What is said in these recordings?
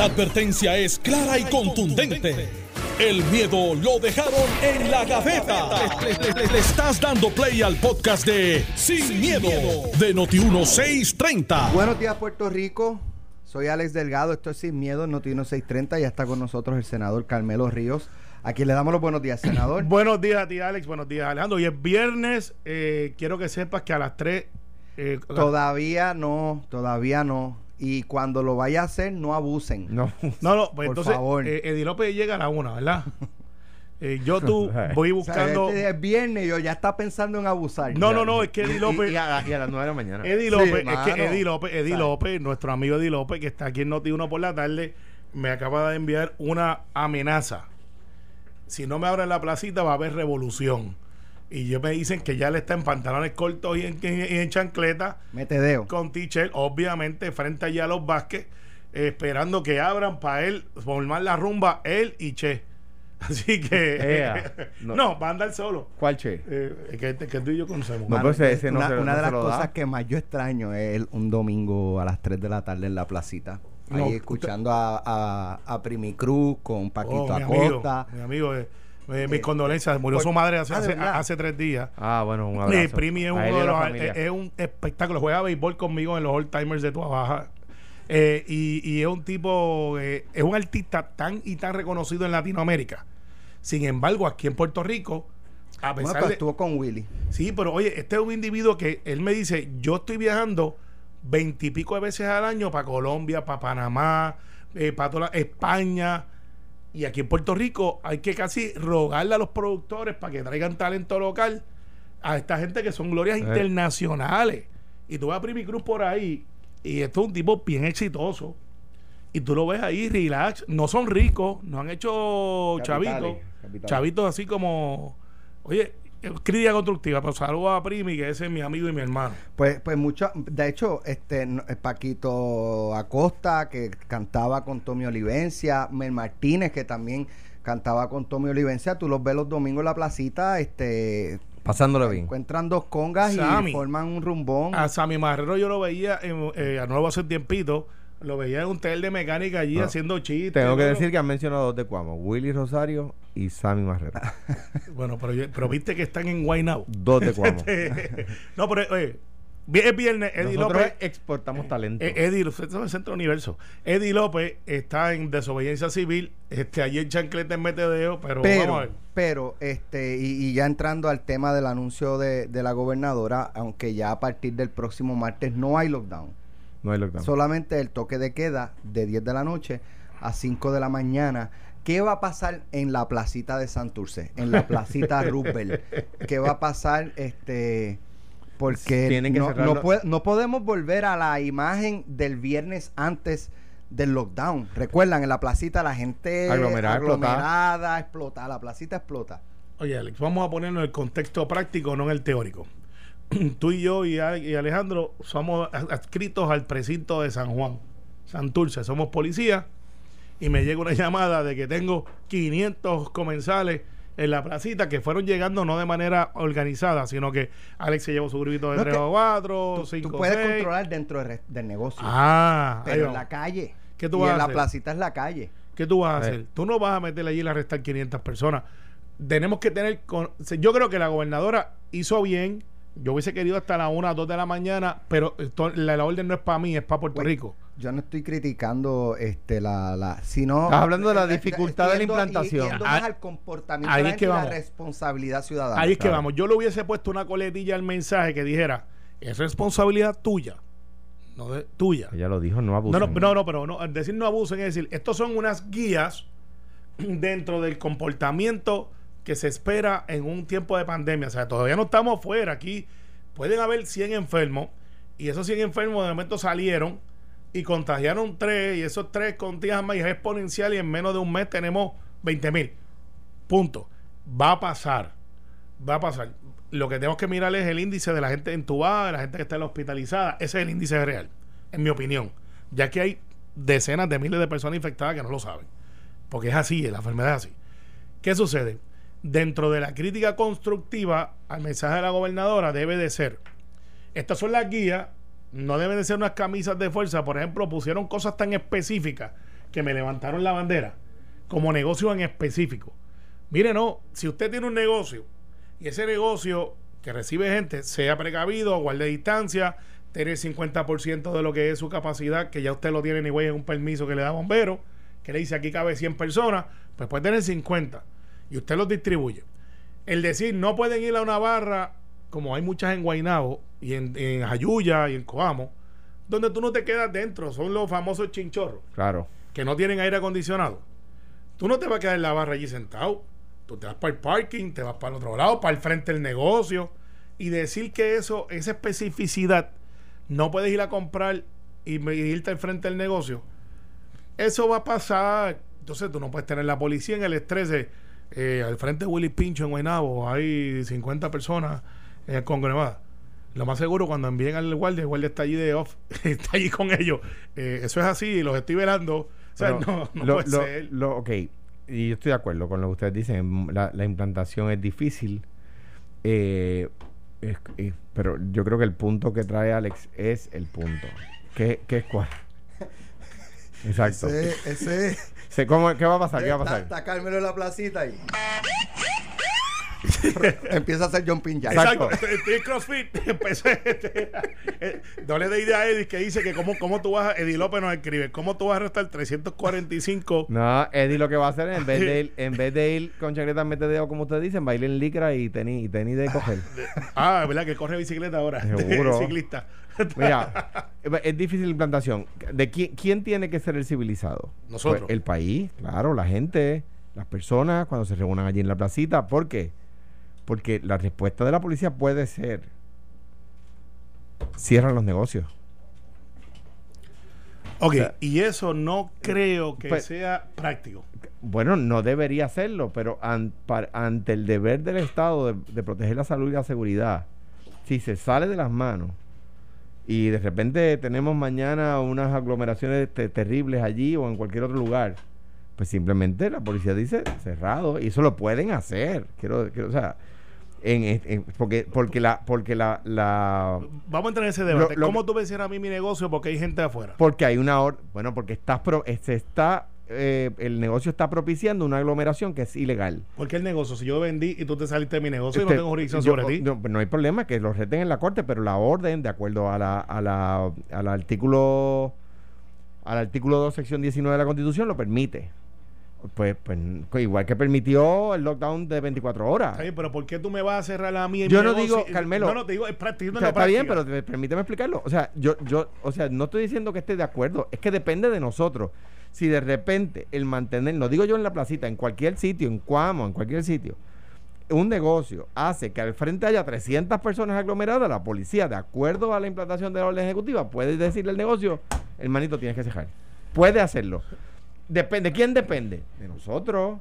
La advertencia es clara y contundente. El miedo lo dejaron en la gaveta. Le, le- le- le estás dando play al podcast de Sin, miedo, de Noti1630. Buenos días, Puerto Rico. Soy Alex Delgado. Esto es Sin Miedo, Noti 630. Ya está con nosotros el senador Carmelo Ríos. A quien le damos los buenos días, senador. Buenos días a ti, Alex. Buenos días, Alejandro. Hoy es viernes. eh, quiero que sepas que a las 3. eh, Todavía no, todavía no. Y cuando lo vaya a hacer, no abusen. No. no, no, pues Por entonces favor. eh, Eddie López llega a la una, ¿verdad? Eh, yo tú voy O sea, buscando. este es viernes y yo ya está pensando en abusar. No, no, no, es que Eddie López. Y, y a, y a las 9 de la mañana. Eddie Sí, López, es mano. que Eddie López, Eddie ¿Sabes? López, nuestro amigo Eddie López, que está aquí en Noti 1 por la tarde, me acaba de enviar una amenaza. Si no me abren la placita, va a haber revolución. Y yo me dicen que ya le está en pantalones cortos y en, y en chancleta. Mete dedo. con Tichel, obviamente, frente allá a los Vázquez, eh, esperando que abran para él formar la rumba, él y Che. Así que. Ea, no. no. va a andar solo. ¿Cuál che? Eh, que, que tú y yo conocemos. No, pues ese no una se- una no de las da. cosas que más yo extraño es el- un domingo a las 3 de la tarde en la placita. Ahí No, escuchando a, a, a Primi Cruz con Paquito Oh, mi amigo, Acosta. mi amigo, eh, eh, mis Eh, condolencias. Murió por- su madre hace, Ah, ¿de hace, tres días. Ah, bueno, un Eh, abrazo. Primi es uno de los. Es, es un espectáculo. Juega béisbol conmigo en los Old Timers de Tua Baja. Eh, y, y es un tipo. eh, es un artista tan y tan reconocido en Latinoamérica. Sin embargo, aquí en Puerto Rico, a Bueno, pesar de. estuvo con Willy. Sí, pero oye, este es un individuo que él me dice: Yo estoy viajando veintipico de veces al año para Colombia, para Panamá, eh, para toda la- España. Y aquí en Puerto Rico hay que casi rogarle a los productores para que traigan talento local a esta gente que son glorias Eh. internacionales. Y tú vas a Primi Cruz por ahí y esto es un tipo bien exitoso. Y tú lo ves ahí, relax. No son ricos, no han hecho chavitos. Chavitos así como. Oye, crítica constructiva, pero saludo a Primi, que ese es mi amigo y mi hermano. Pues, pues mucho, de hecho, este eh, Paquito Acosta, que cantaba con Tommy Olivencia, Mel Martínez, que también cantaba con Tommy Olivencia, tú los ves los domingos en la placita, este Pasándolo bien. encuentran dos congas Sammy. y forman un rumbón. A Sammy Marrero yo lo veía en, eh, a nuevo hace tiempito. Lo veía en un taller de mecánica allí No. haciendo chistes. Tengo que decir que han mencionado dos de Cuamo. Willy Rosario y Sammy Marrero. Bueno, pero, yo- pero viste que están en Guaynabo. dos de Cuamo. no, pero oye, es viernes, Eddie Nosotros López. exportamos talento. Eh, Eddie, usted es el Centro Universo. Eddie López está en desobediencia civil. Este, allí en Chancleta en Metedeo, pero, vamos a pero, ver. pero, este, y, y ya entrando al tema del anuncio de, de la gobernadora, aunque ya a partir del próximo martes no hay lockdown. No hay lockdown. solamente el toque de queda de 10 de la noche a 5 de la mañana. ¿Qué va a pasar en la placita de Santurce? En la placita Roosevelt. ¿Qué va a pasar? Este porque Tienen que no, cerrarlo. no, puede- no podemos volver a la imagen del viernes antes del lockdown. Recuerdan, en la placita la gente Aglomerada, aglomerada, explota, la placita explota. Oye, Alex, vamos a ponernos en el contexto práctico, no en el teórico. Tú y yo y, Ale- y Alejandro somos adscritos al precinto de San Juan, Santurce. Somos policías y me llega una llamada de que tengo 500 comensales en la placita que fueron llegando no de manera organizada, sino que Alex se llevó su grupito de No, 3 que o 4, Tú, 5 tú puedes 6. controlar dentro del negocio, Ah, pero en la calle. ¿Qué tú y vas a en la hacer? placita es la calle. ¿Qué tú vas a Eh. hacer? Tú no vas a meterle allí y arrestar 500 personas. Tenemos que tener. con- yo creo que la gobernadora hizo bien. Yo hubiese querido hasta las 1 o 2 de la mañana, pero esto- la, la orden no es para mí, es para Puerto Pues, Rico. Yo no estoy criticando este la, la sino Estás hablando de la dificultad de la implantación. y- más al comportamiento ahí de la es que y la vamos. responsabilidad ciudadana. Ahí es que vamos. Yo le hubiese puesto una coletilla al mensaje que dijera: es responsabilidad tuya, no de tuya. Ella lo dijo, no abusen. no, no, no, pero no, decir no abusen es decir, estos son unas guías dentro del comportamiento que se espera en un tiempo de pandemia. O sea, todavía no estamos fuera. Aquí pueden haber 100 enfermos y esos 100 enfermos de momento salieron y contagiaron 3 y esos 3 contagian más y es exponencial y en menos de un mes tenemos 20 mil. Punto. Va a pasar. Va a pasar. Lo que tenemos que mirar es el índice de la gente entubada, de la gente que está hospitalizada. Ese es el índice real, en mi opinión. Ya que hay decenas de miles de personas infectadas que no lo saben. Porque es así, la enfermedad es así. ¿Qué sucede? Dentro de la crítica constructiva al mensaje de la gobernadora debe de ser, estas son las guías, no deben de ser unas camisas de fuerza, por ejemplo, pusieron cosas tan específicas que me levantaron la bandera como negocio en específico. Mire, no, si usted tiene un negocio y ese negocio que recibe gente sea precavido, guarde distancia, tener el 50% de lo que es su capacidad, que ya usted lo tiene ni en un permiso que le da bombero, que le dice aquí cabe 100 personas, pues puede tener 50 y usted los distribuye. El decir no pueden ir a una barra, como hay muchas en Guaynabo y en, en Jayuya y en Coamo, donde tú no te quedas dentro, son los famosos chinchorros, Claro. que no tienen aire acondicionado. Tú no te vas a quedar en la barra allí sentado. Tú te vas para el parking, te vas para el otro lado, para el frente del negocio. Y decir que eso, esa especificidad, no puedes ir a comprar y irte al frente del negocio. Eso va a pasar. Entonces tú no puedes tener la policía en el estrés de, eh, al frente de Willy Pincho en Guaynabo hay 50 personas en el Congo Nevada. Lo más seguro cuando envíen al guardia, el guardia está allí de off, está allí con ellos. Eh, eso es así, los estoy velando. O sea, Pero no, no lo- puede lo- ser. lo- ok, y yo estoy de acuerdo con lo que ustedes dicen. La, la implantación es difícil. eh, es- es- pero yo creo que el punto que trae Alex es el punto. ¿Qué, qué es cuál? Exacto. Ese, ese Se- ¿cómo- ¿Qué va a pasar? ¿Qué va a pasar? está Carmelo en la placita y empieza a hacer jumping jack. Exacto. Estoy en CrossFit. Empecé, este, eh, no le dé idea a Eddie que dice que cómo, cómo tú vas a, Eddie López nos escribe, cómo tú vas a restar 345 No, Eddie lo que va a hacer en vez de ir, en vez de ir con chaqueta metedeo como ustedes dicen, va a ir en licra y tenis, y tenis de coger. Ah, ¿verdad? Que corre bicicleta ahora. Seguro. ciclista. Mira, es difícil la implantación. ¿De quién, quién tiene que ser el civilizado? Nosotros. Pues el país, claro, la gente, las personas cuando se reúnan allí en la placita. ¿Por qué? Porque la respuesta de la policía puede ser cierran los negocios. Ok, sea, y eso no creo que pues- sea práctico. Bueno, no debería hacerlo, pero an- par- ante el deber del Estado de, de proteger la salud y la seguridad, si se sale de las manos y de repente tenemos mañana unas aglomeraciones te- terribles allí o en cualquier otro lugar, pues simplemente la policía dice cerrado y eso lo pueden hacer. Quiero, quiero o sea, en, en- porque porque la porque la, la Vamos a entrar en ese debate. Lo- lo ¿Cómo tú ves a mí mi negocio porque hay gente afuera? porque hay una bueno porque estás pro- se está eh, el negocio está propiciando una aglomeración que es ilegal. Porque el negocio, si yo vendí y tú te saliste de mi negocio y Este, no tengo jurisdicción yo- sobre ti. No, no hay problema que lo reten en la corte, pero la orden, de acuerdo a la, a la, al artículo al artículo 2, sección 19 de la Constitución, lo permite. Pues, pues igual que permitió el lockdown de 24 horas. Está bien, pero ¿por qué tú me vas a cerrar a mí? en Yo no digo, Carmelo. No, no, te digo, es práctico. O sea, está bien, pero te- permíteme explicarlo. O sea, yo, yo, o sea, no estoy diciendo que esté de acuerdo, es que depende de nosotros. Si de repente el mantener, lo digo yo en la placita, en cualquier sitio, en Cuamo, en cualquier sitio, un negocio hace que al frente haya 300 personas aglomeradas, la policía, de acuerdo a la implantación de la orden ejecutiva, puede decirle al negocio, hermanito, tienes que cejar. Puede hacerlo. Depende, ¿de quién depende? De nosotros.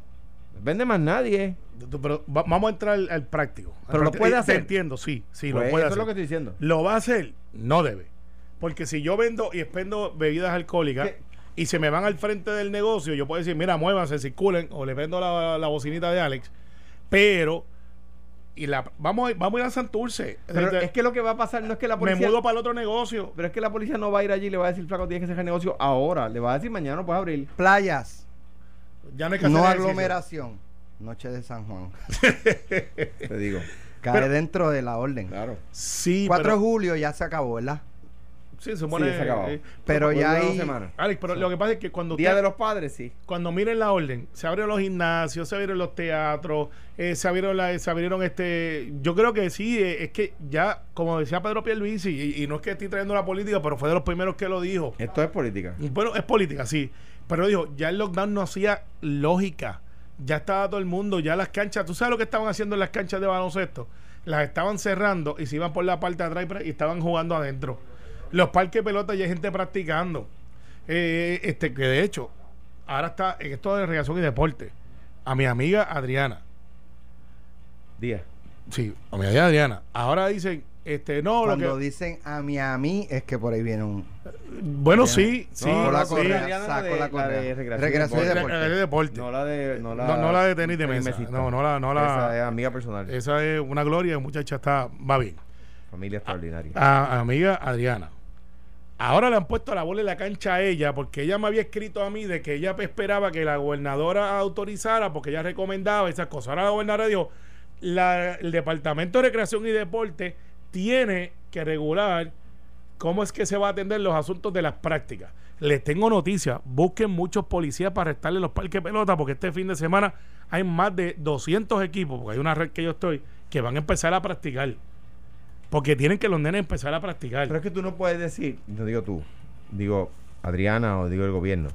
No Depende más nadie. Pero va- vamos a entrar al, al práctico. Al Pero lo puede Eh, te hacer. entiendo, sí, sí, Pues lo puede eso hacer. es lo que estoy diciendo. ¿Lo va a hacer? No debe. Porque si yo vendo y expendo bebidas alcohólicas. Y se me van al frente del negocio, yo puedo decir, mira, muévanse, circulen, o le vendo la, la bocinita de Alex, pero y la vamos a, vamos a ir a Santurce. Pero Este, es que lo que va a pasar no es que la me policía... mudo para el otro negocio. Pero es que la policía no va a ir allí y le va a decir, flaco, tienes que cerrar el negocio ahora. Le va a decir, mañana no puedes abrir. Playas, Ya no hay que no hacer ejercicio. aglomeración. Noche de San Juan. Te digo. Cae Pero- dentro de la orden. Claro. Sí, 4 pero, de julio ya se acabó, ¿verdad? Sí, se supone. Sí, se acabó. eh, Pero ya hay... Alex, pero lo que pasa es que cuando Día usted- de los padres, sí. cuando miren la orden, se abrieron los gimnasios, se abrieron los teatros, eh, se abrieron la, se abrieron este, yo creo que sí, eh, es que ya, como decía Pedro Pierluisi, y, y no es que estoy trayendo la política, pero fue de los primeros que lo dijo. Esto es política. Bueno, es política, sí, pero dijo, ya el lockdown no hacía lógica, ya estaba todo el mundo, ya las canchas, ¿tú sabes lo que estaban haciendo en las canchas de baloncesto? Las estaban cerrando y se iban por la parte de atrás y estaban jugando adentro. Los parques de pelota ya hay gente practicando. Eh, este, que de hecho, ahora está en esto de recreación y deporte. A mi amiga Adriana. Día. Sí, a mi amiga Adriana. Ahora dicen, este, no, lo Cuando que. dicen a mí, a mí, es que por ahí viene un... Bueno, sí, sí, Sacó la sí. correa, Adriana, la correa. de recreación y Recreación y La- deporte. la de deporte. No la de. No la, No, no la de tenis de mesa. mesista. No, no la- no la- Esa es amiga personal. Esa es una gloria, muchacha está, va bien. Familia extraordinaria. A, a amiga Adriana. Ahora le han puesto la bola en la cancha a ella porque ella me había escrito a mí de que ella esperaba que la gobernadora autorizara porque ella recomendaba esas cosas. Ahora la gobernadora dijo, el Departamento de Recreación y Deporte tiene que regular cómo es que se va a atender los asuntos de las prácticas. Les tengo noticias, busquen muchos policías para arrestarle los parques pelota porque este fin de semana hay más de 200 equipos, porque hay una red que yo estoy, que van a empezar a practicar. Porque tienen que los nenes empezar a practicar. Pero es que tú no puedes decir, no digo tú, digo Adriana o digo el gobierno.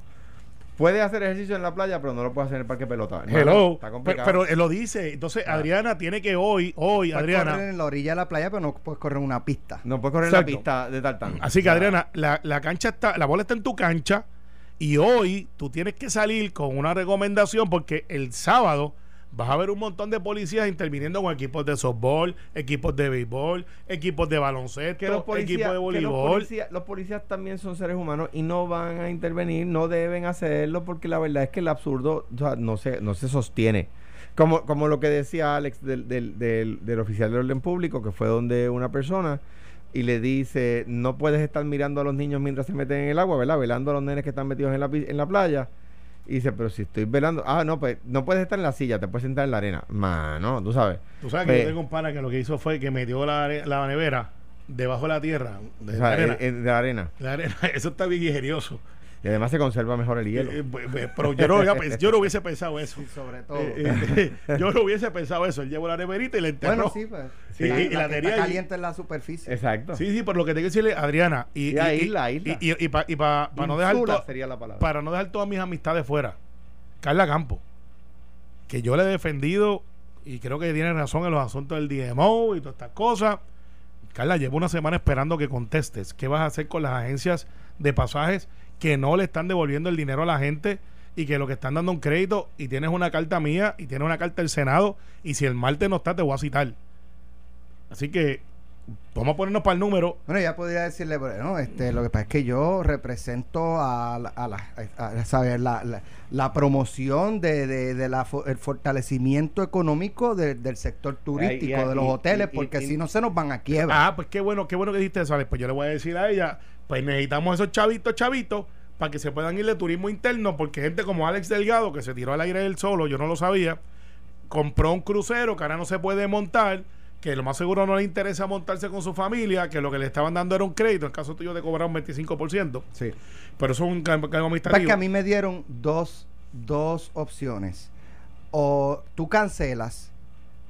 Puede hacer ejercicio en la playa, pero no lo puede hacer en el parque de pelota. Hermano, Hello. Está Pero, complicado. pero él lo dice. Entonces, Ah. Adriana tiene que hoy, hoy, Puedes Adriana. correr en la orilla de la playa, pero no puedes correr en una pista. no puede correr Exacto. en la pista de tartán. Así que, Adriana, la, la cancha está, la bola está en tu cancha. Y hoy tú tienes que salir con una recomendación porque el sábado vas a ver un montón de policías interviniendo con equipos de softball, equipos de béisbol, equipos de baloncesto, equipos de los voleibol. policías, los policías también son seres humanos y no van a intervenir, no deben hacerlo porque la verdad es que el absurdo o sea, no se no se sostiene. Como, como lo que decía Alex del, del, del, del oficial de orden público, que fue donde una persona y le dice, no puedes estar mirando a los niños mientras se meten en el agua, ¿verdad? Velando a los nenes que están metidos en la, en la playa. Y dice, pero si estoy velando, ah, no, pues no puedes estar en la silla, te puedes sentar en la arena. Mano, tú sabes. Tú sabes que Pues, yo tengo un pana que lo que hizo fue que metió la, la nevera debajo de la tierra, de o la arena. de la arena. La arena, Eso está bien ingenioso. Y además se conserva mejor el hielo. Eh, eh, pues, pues, pero yo no, había pens- yo no hubiese pensado eso. Sí, sobre todo. Eh, eh, yo no hubiese pensado eso. Él llevó la neverita y la enterró. bueno, sí, pues. Sí, la, y la la que está caliente en la superficie. Exacto. Sí, sí, pero lo que tengo que decirle, Adriana, y, Sí, a isla, isla. y, y, para no dejar to- sería la palabra. para no dejar todas mis amistades fuera. Carla Campo, que yo le he defendido y creo que tiene razón en los asuntos del DMO y todas estas cosas. Carla, llevo una semana esperando que contestes. ¿Qué vas a hacer con las agencias de pasajes que no le están devolviendo el dinero a la gente y que lo que están dando un crédito y tienes una carta mía y tienes una carta del Senado y si el martes no está te voy a citar? Así que vamos a ponernos para el número. Bueno, ya podría decirle, bueno, este, lo que pasa es que yo represento a, la- a, la- a- a saber, la, la, la promoción de, de, de la, el fortalecimiento económico de- del sector turístico, y- de los y- hoteles, y- porque si no se nos van a quiebra. Ah, pues qué bueno, qué bueno que dijiste eso, Alex. Pues yo le voy a decir a ella, pues necesitamos esos chavitos, chavitos, para que se puedan ir de turismo interno, porque gente como Alex Delgado, que se tiró al aire él solo, yo no lo sabía, compró un crucero que ahora no se puede montar, que lo más seguro no le interesa montarse con su familia, que lo que le estaban dando era un crédito, en caso tuyo te cobraron 25%, Sí. pero eso es un cargo Pasa administrativo. que a mí me dieron dos, dos opciones. O tú cancelas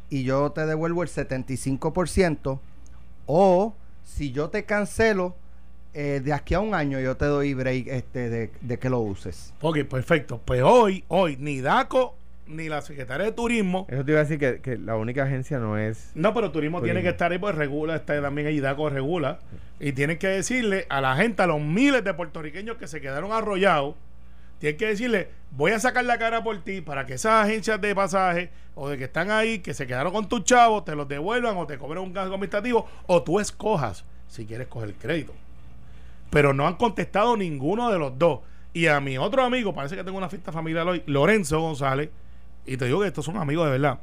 y yo te devuelvo el 75%, o si yo te cancelo, eh, de aquí a un año yo te doy break este, de, de que lo uses. Ok, perfecto. Pues hoy, hoy, ni DACO, ni la Secretaría de Turismo, Eso te iba a decir que, que la única agencia no es. No, pero turismo, tiene que estar ahí, pues regula, está también ahí, DACO regula. Y tienen que decirle a la gente, a los miles de puertorriqueños que se quedaron arrollados, tienen que decirle, voy a sacar la cara por ti para que esas agencias de pasaje o de que están ahí, que se quedaron con tus chavos, te los devuelvan o te cobren un gasto administrativo o tú escojas si quieres coger el crédito. Pero no han contestado ninguno de los dos. Y a mi otro amigo, parece que tengo una fiesta familiar hoy, Lorenzo González, y te digo que estos son amigos de verdad.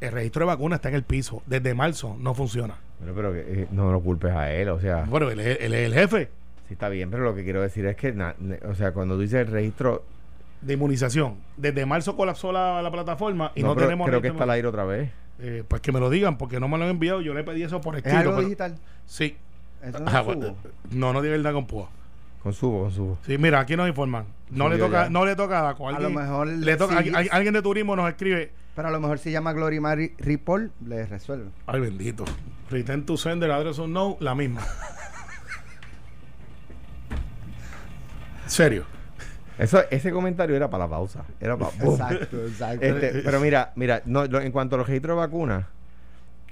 El registro de vacunas está en el piso. Desde marzo no funciona. Pero, pero que, eh, no lo culpes a él, o sea, Bueno, él, es- él es el jefe sí está bien, pero lo que quiero decir es que, na- ne- o sea, cuando tú dices el registro, de inmunización. Desde marzo colapsó la, la plataforma y no, pero tenemos creo que está al aire otra vez. Eh, pues que me lo digan, porque no me lo han enviado. Yo le pedí eso por ¿Es escrito. algo pero- digital? Sí. Eso no Ah, es bueno, subo. no, no tiene verdad con púa. Con subo, con subo. Sí, mira, aquí nos informan. No, le toca, ya. no le toca a Daco. A lo mejor le toca, sí. alguien de turismo nos escribe. Pero a lo mejor si llama Glory Mary Ripoll, le resuelve. Ay, bendito. Return to sender, address no, la misma. Serio. Eso, ese comentario era para la pausa. Era para. Exacto, exacto. Este, pero mira, mira, no, lo- en cuanto a los registros de vacunas,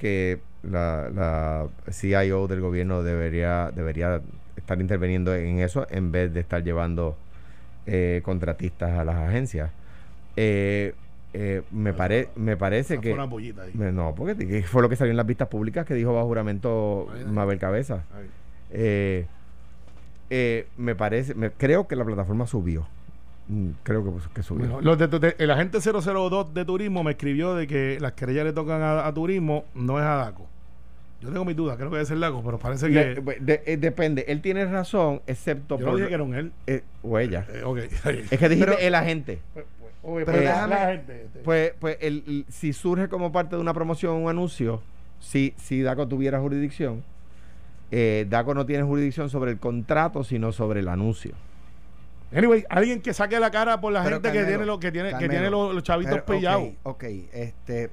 que la, la CIO del gobierno debería, debería estar interviniendo en eso en vez de estar llevando eh, contratistas a las agencias. Eh, eh, me, pare, me parece Esa que... fue una pollita ahí. me- No, porque que fue lo que salió en las vistas públicas que dijo bajo juramento. Mabel Cabeza. Eh, eh, me parece, me- creo que la plataforma subió. Mm, Creo que, pues, que subió. Bueno, los de, de- el agente 002 de turismo me escribió de que las querellas le tocan a, a turismo, no es a DACO. Yo tengo mis dudas, creo que debe ser Lago, pero parece que. de- eh, depende. Él tiene razón, excepto Yo por. dije que era un él. eh, o ella. Eh, ok. Es que dijiste Pero- el agente. Pues, pues, Pero pues, la- déjame- la gente, este, Pues, pues el, el- si surge como parte de una promoción un anuncio, si, si DACO tuviera jurisdicción, eh, DACO no tiene jurisdicción sobre el contrato, sino sobre el anuncio. Anyway, alguien que saque la cara por la Pero, gente que Carmelo, tiene, lo, que tiene, que Carmelo, tiene los, los chavitos Pero, pillados. Ok, ok, este,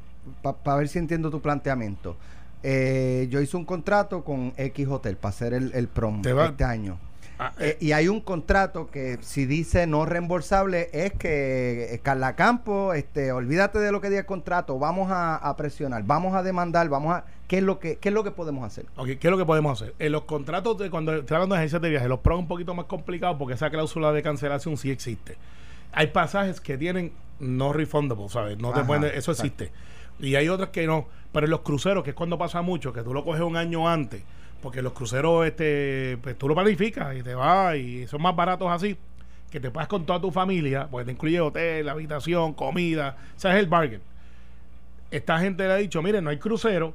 para ver si entiendo tu planteamiento. Eh, yo hice un contrato con X Hotel para hacer el, el prom Te va- este año. Ah, Eh, y hay un contrato que si dice no reembolsable es que eh, Carla Campo, este, olvídate de lo que diga el contrato, vamos a, a presionar, vamos a demandar, vamos a ¿qué es lo que qué es lo que podemos hacer? ¿qué es lo que podemos hacer? En los contratos de cuando estoy hablando de agencias de viaje, los pros es un poquito más complicado porque esa cláusula de cancelación sí existe. Hay pasajes que tienen no refundable, ¿sabes? No te pueden, eso exacto. existe. Y hay otros que no. Pero en los cruceros, que es cuando pasa mucho, que tú lo coges un año antes, porque los cruceros, este, pues tú lo planificas y te vas y son más baratos así, que te pasas con toda tu familia, pues te incluye hotel, habitación, comida, o sea, es el bargain. Esta gente le ha dicho, mire, no hay crucero,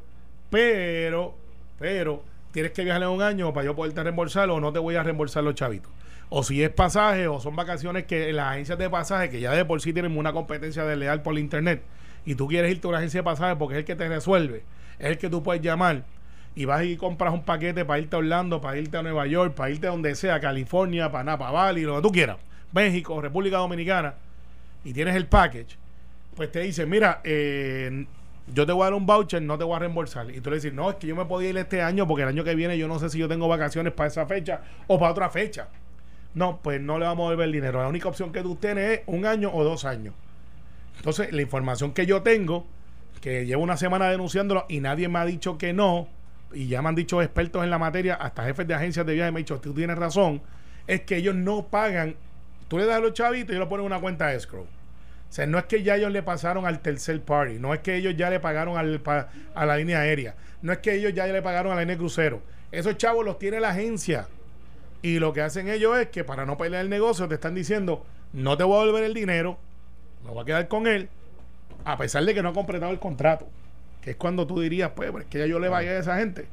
pero, pero, tienes que viajar en un año para yo poderte reembolsar o no te voy a reembolsar los chavitos. O si es pasaje o son vacaciones que las agencias de pasaje, que ya de por sí tienen una competencia de leal por internet, y tú quieres irte a una agencia de pasaje porque es el que te resuelve, es el que tú puedes llamar y vas y compras un paquete para irte a Orlando, para irte a Nueva York, para irte a donde sea, California, para Napa Valley, lo que tú quieras, México, República Dominicana, y tienes el package, pues te dicen, mira, eh, yo te voy a dar un voucher, no te voy a reembolsar. Y tú le dices, no, es que yo me podía ir este año porque el año que viene yo no sé si yo tengo vacaciones para esa fecha o para otra fecha. No, pues no le vamos a devolver el dinero. La única opción que tú tienes es un año o dos años. Entonces, la información que yo tengo, que llevo una semana denunciándolo y nadie me ha dicho que no, y ya me han dicho expertos en la materia, hasta jefes de agencias de viaje me han dicho, tú tienes razón, es que ellos no pagan, tú le das a los chavitos y ellos lo ponen en una cuenta de escrow. O sea, no es que ya ellos le pasaron al tercer party, no es que ellos ya le pagaron al, a la línea aérea, no es que ellos ya le pagaron a la línea crucero. Esos chavos los tiene la agencia. Y lo que hacen ellos es que para no pelear el negocio te están diciendo, no te voy a devolver el dinero, me voy a quedar con él, a pesar de que no ha completado el contrato. Que es cuando tú dirías, pues, pues, que ya yo le vaya a esa gente.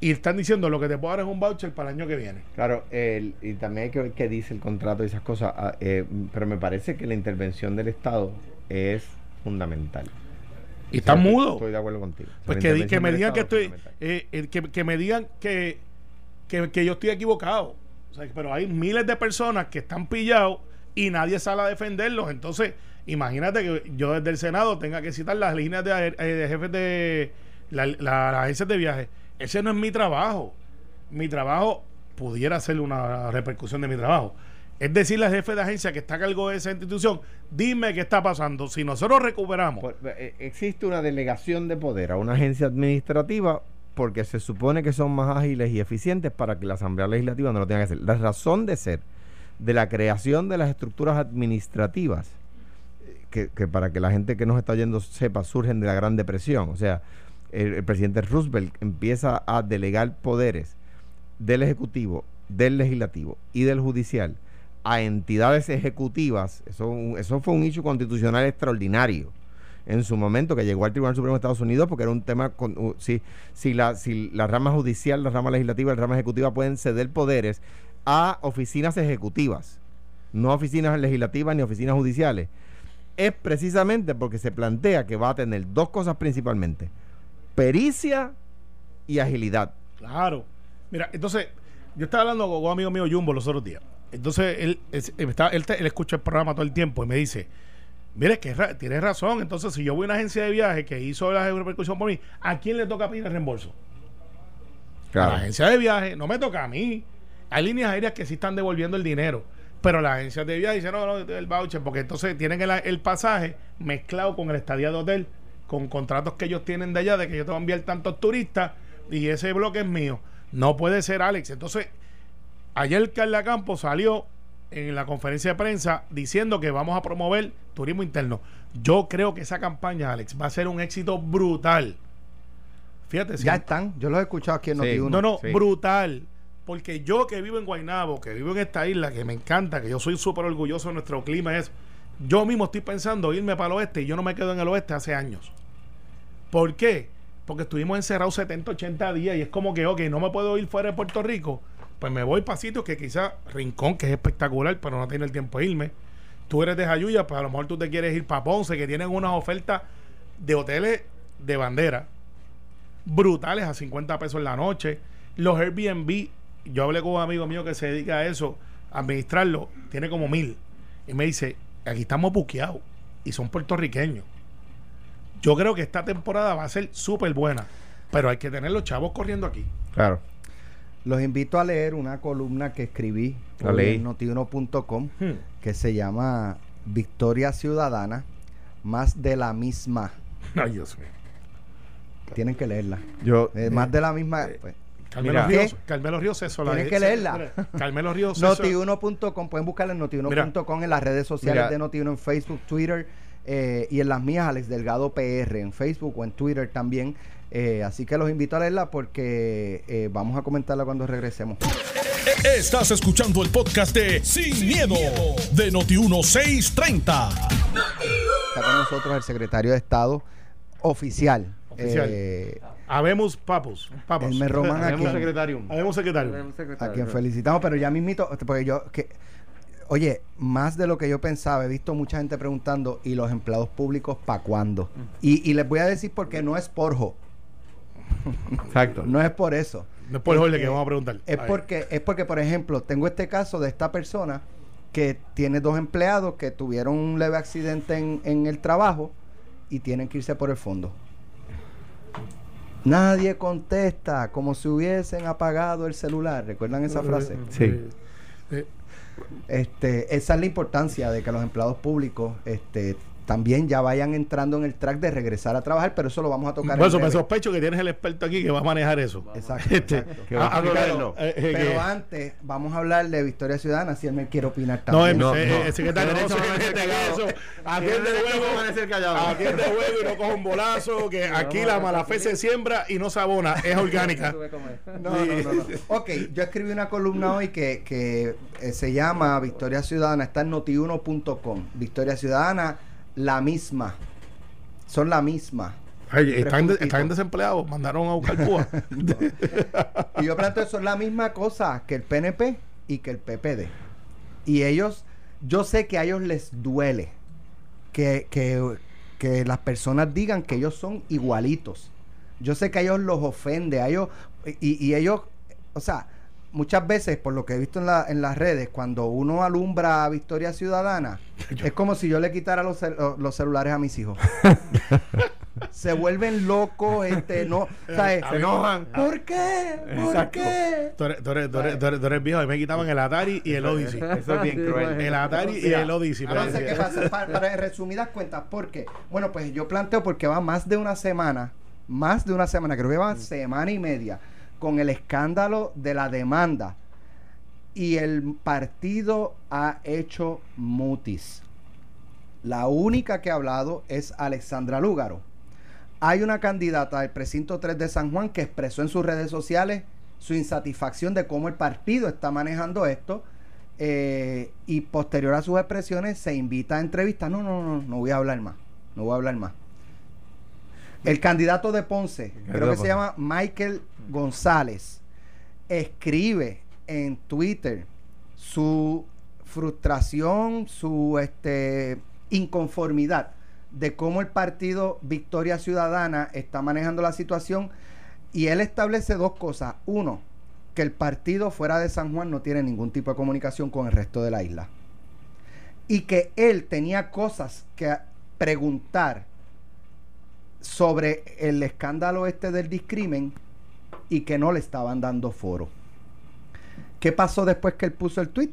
Y están diciendo, lo que te puedo dar es un voucher para el año que viene. Claro, el- y también hay que ver qué dice el contrato y esas cosas, ah, eh, pero me parece que la intervención del Estado es fundamental. Y están O sea, mudos. Estoy de acuerdo contigo. Pues que, me digan que estoy, eh, eh, que, que me digan que, que, que yo estoy equivocado. O sea, pero hay miles de personas que están pillados y nadie sale a defenderlos. Entonces, imagínate que yo desde el Senado tenga que citar las líneas de, eh, jefes de la- la- las agencias de viaje. Ese no es mi trabajo. Mi trabajo pudiera ser una repercusión de mi trabajo. Es decirle al jefe de agencia que está a cargo de esa institución, dime qué está pasando. Si nosotros recuperamos Por- eh, existe una delegación de poder a una agencia administrativa porque se supone que son más ágiles y eficientes para que la Asamblea Legislativa no lo tenga que hacer. La razón de ser de la creación de las estructuras administrativas, que, para que la gente que nos está oyendo sepa, surgen de la Gran Depresión. O sea, el, presidente Roosevelt empieza a delegar poderes del Ejecutivo, del Legislativo y del Judicial a entidades ejecutivas. Eso, fue un hecho constitucional extraordinario en su momento que llegó al Tribunal Supremo de Estados Unidos porque era un tema con, si, la si la rama judicial, la rama legislativa y la rama ejecutiva pueden ceder poderes a oficinas ejecutivas, no oficinas legislativas ni oficinas judiciales. Es precisamente porque se plantea que va a tener dos cosas principalmente: pericia y agilidad. Claro. Mira, entonces, yo estaba hablando con un amigo mío Jumbo los otros días. Entonces, él, él, está- él, escucha el programa todo el tiempo y me dice, mire, que ra- tienes razón. Entonces, si yo voy a una agencia de viaje que hizo la repercusión por mí, ¿a quién le toca pedir el reembolso? A la agencia de viaje, no me toca a mí. Hay líneas aéreas que sí están devolviendo el dinero. Pero las agencias de viaje dicen, no, no, el voucher, porque entonces tienen el, el pasaje mezclado con el estadía de hotel, con contratos que ellos tienen de allá, de que yo te voy a enviar tantos turistas y ese bloque es mío. No puede ser, Alex. Entonces, ayer Carla Campos salió en la conferencia de prensa diciendo que vamos a promover turismo interno. Yo creo que esa campaña, Alex, va a ser un éxito brutal. Fíjate, si Ya están, yo los he escuchado aquí en Sí. Noti1. no, no, Sí. brutal. Porque yo que vivo en Guaynabo, que vivo en esta isla, que me encanta, que yo soy súper orgulloso de nuestro clima, es yo mismo estoy pensando irme para el oeste y yo no me quedo en el oeste hace años. ¿Por qué? porque estuvimos encerrados 70, 80 días y es como que, ok, no me puedo ir fuera de Puerto Rico, pues me voy para sitios que quizás Rincón, que es espectacular, pero no tiene el tiempo de irme. Tú eres de Jayuya, pues a lo mejor tú te quieres ir para Ponce, que tienen unas ofertas de hoteles de bandera brutales a 50 pesos en la noche. Los Airbnb, yo hablé con un amigo mío que se dedica a eso, a administrarlo, tiene como mil. Y me dice, aquí estamos buqueados y son puertorriqueños. Yo creo que esta temporada va a ser súper buena, pero hay que tener los chavos corriendo aquí. Claro. Los invito a leer una columna que escribí en notiuno.com Hmm. que se llama Victoria Ciudadana, más de la misma. Ay, Dios mío. Tienen que leerla. Yo, Eh, más de la misma. pues, Carmelo Mira. Ríos, ¿Qué? Carmelo Ríos Ceso. la Tienes que leerla. Carmelo Ríos Ceso. Notiuno.com, pueden buscarla en notiuno.com en las redes sociales Mira. de Notiuno, en Facebook, Twitter eh, y en las mías, Alex Delgado PR, en Facebook o en Twitter también. Eh, así que los invito a leerla porque eh, vamos a comentarla cuando regresemos. Estás escuchando el podcast de Sin, miedo, de Noti1630. Está con nosotros el secretario de Estado oficial. Oficial. eh, Habemos papos. papos. Elmer Román, a Habemos quien, secretario. Habemos secretario. a quien felicitamos, pero ya mismito, porque yo, que, oye, más de lo que yo pensaba, he visto mucha gente preguntando, ¿y los empleados públicos para cuándo? Y, y les voy a decir porque no es porjo, Exacto. no es por eso. Después, Jorge, que Eh, vamos a preguntar. Es porque, es porque, por ejemplo, tengo este caso de esta persona que tiene dos empleados que tuvieron un leve accidente en, en el trabajo y tienen que irse por el fondo. Nadie contesta, como si hubiesen apagado el celular. ¿Recuerdan esa frase? Sí. Eh, Este, esa es la importancia de que los empleados públicos este, también ya vayan entrando en el track de regresar a trabajar, pero eso lo vamos a tocar Por eso me sospecho que tienes el experto aquí que va a manejar eso. Exacto, Este, exacto. Que va a ah, claro, explicarlo. eh, eh, Pero antes vamos a hablar de Victoria Ciudadana, si él me quiere opinar No, también. el, No, eh, no. el secretario no se eso. Atiende Tiene derecho a juego. y no coja un bolazo. Que aquí la mala fe se siembra y no se abona. Es orgánica. No, no, no, no. Ok, yo escribí una columna hoy que, que eh, se llama Victoria Ciudadana, está en notiuno.com. Victoria Ciudadana, la misma. Son la misma. Ay, están, de- están desempleados. Mandaron a buscar púa. Y yo planteo, son la misma cosa que el PNP y que el PPD. Y ellos, yo sé que a ellos les duele que, que, que las personas digan que ellos son igualitos. Yo sé que a ellos los ofende, a ellos, y, y ellos, o sea, muchas veces, por lo que he visto en, la- en las redes, cuando uno alumbra a Victoria Ciudadana, es como si yo le quitara los, cel- los- los celulares a mis hijos. Se vuelven locos, este, no, ¿sabes? Se enojan. ¿Por qué? ¿Por Exacto. qué? Tú eres, tú eres- tú eres- tú eres- tú eres viejo. Y me quitaban el Atari y el Odyssey. Eso es bien cruel. El Atari y el Odyssey. me Entonces, ¿qué decía. pasa? Para, resumidas cuentas, ¿por qué? Bueno, pues yo planteo porque va más de una semana, más de una semana, creo que va semana y media, con el escándalo de la demanda. Y el partido ha hecho mutis. La única que ha hablado es Alexandra Lúgaro. Hay una candidata del precinto 3 de San Juan que expresó en sus redes sociales su insatisfacción de cómo el partido está manejando esto. eh, y posterior a sus expresiones se invita a entrevistas. No, no, no, no voy a hablar más. No voy a hablar más. El candidato de Ponce, creo que se llama Michael González, escribe en Twitter su frustración, su este, inconformidad de cómo el partido Victoria Ciudadana está manejando la situación y él establece dos cosas. Uno, que el partido fuera de San Juan no tiene ningún tipo de comunicación con el resto de la isla. Y que él tenía cosas que preguntar sobre el escándalo este del discrimen y que no le estaban dando foro. ¿Qué pasó después que él puso el tweet?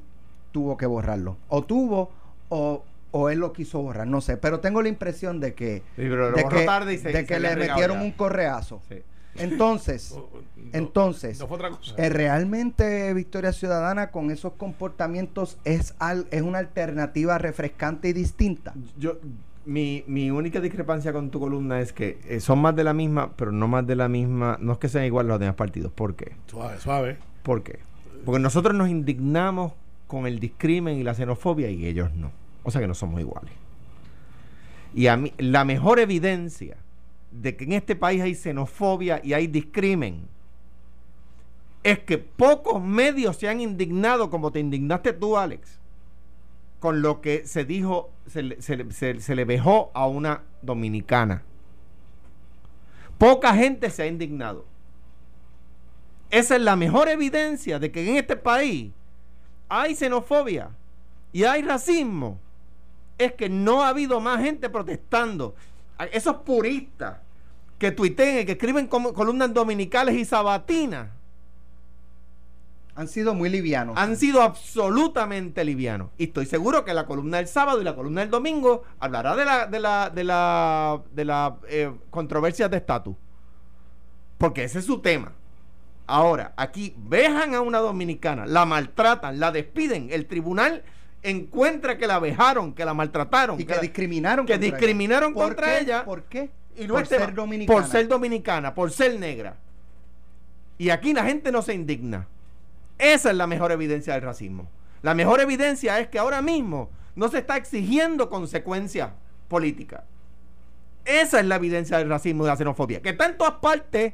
Tuvo que borrarlo. O tuvo o, o él lo quiso borrar, no sé. Pero tengo la impresión de que, Sí, pero lo de que, tarde y se- de se que le metieron ya. un correazo. Sí. Entonces, No, entonces, no fue otra cosa. eh, ¿realmente Victoria Ciudadana con esos comportamientos es, al- es una alternativa refrescante y distinta? Yo, mi, mi única discrepancia con tu columna es que eh, son más de la misma, pero no más de la misma. No es que sean iguales los demás partidos. ¿Por qué? Suave, suave. ¿Por qué? Porque nosotros nos indignamos con el discrimen y la xenofobia y ellos no. O sea que no somos iguales. Y a mí, la mejor evidencia de que en este país hay xenofobia y hay discrimen es que pocos medios se han indignado como te indignaste tú, Alex, con lo que se dijo, se, se se- le vejó a una dominicana. Poca gente se ha indignado. Esa es la mejor evidencia de que en este país hay xenofobia y hay racismo. Es que no ha habido más gente protestando. Esos puristas que tuiteen y que escriben columnas dominicales y sabatinas Han sido muy livianos. han sido absolutamente livianos. Y estoy seguro que la columna del sábado y la columna del domingo hablará de la, de la, de la, de la eh, controversia de estatus. Porque ese es su tema. Ahora, aquí vejan a una dominicana, la maltratan, la despiden. El tribunal encuentra que la vejaron, que la maltrataron, y que, la- discriminaron que contra ella. discriminaron ¿Por contra qué? ella. ¿Por qué? Y no por tema, ser dominicana. Por ser dominicana, por ser negra. Y aquí la gente no se indigna. Esa es la mejor evidencia del racismo. La mejor evidencia es que ahora mismo no se está exigiendo consecuencias políticas. Esa es la evidencia del racismo y de la xenofobia. Que está en todas partes,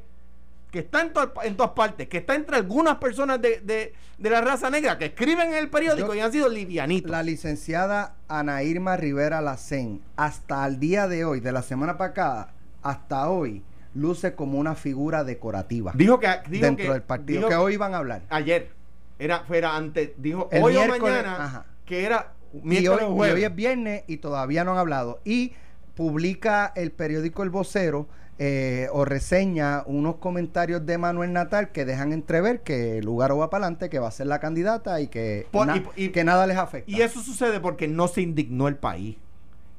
que está en, to- en todas partes, que está entre algunas personas de, de- de la raza negra que escriben en el periódico Yo- y han sido livianitos. La licenciada Ana Irma Rivera Lacén, hasta el día de hoy, de la semana pasada, hasta hoy, luce como una figura decorativa dijo que dijo dentro que- del partido, dijo- que hoy van a hablar. ayer. Era, fuera antes, dijo El hoy o mañana ajá. que era Y miércoles hoy, o y jueves. hoy es viernes y todavía no han hablado. Y publica el periódico El Vocero eh, o reseña unos comentarios de Manuel Natal que dejan entrever que Lugaro va para adelante, que va a ser la candidata y que, Por- na- y- y- que nada les afecta. Y eso sucede porque no se indignó el país.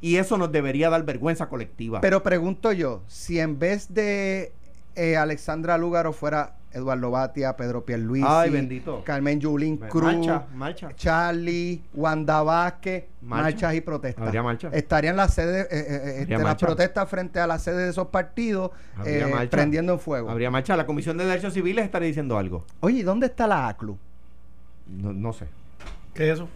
Y eso nos debería dar vergüenza colectiva. Pero pregunto yo, si en vez de eh, Alexandra Lúgaro fuera Eduardo Batia, Pedro Pierluisi, Ay, bendito. Carmen Yulín Marcha, Cruz, marcha. Charlie, Wanda Vázquez, Marcha. marchas y protestas. Habría marcha. Estarían las sedes, eh, eh, eh, Habría este, las marcha. protestas frente a las sedes de esos partidos eh, marcha. prendiendo en fuego. Habría marcha. La Comisión de Derechos Civiles estaría diciendo algo. Oye, ¿y dónde está la ACLU? No, no sé. ¿Qué es eso?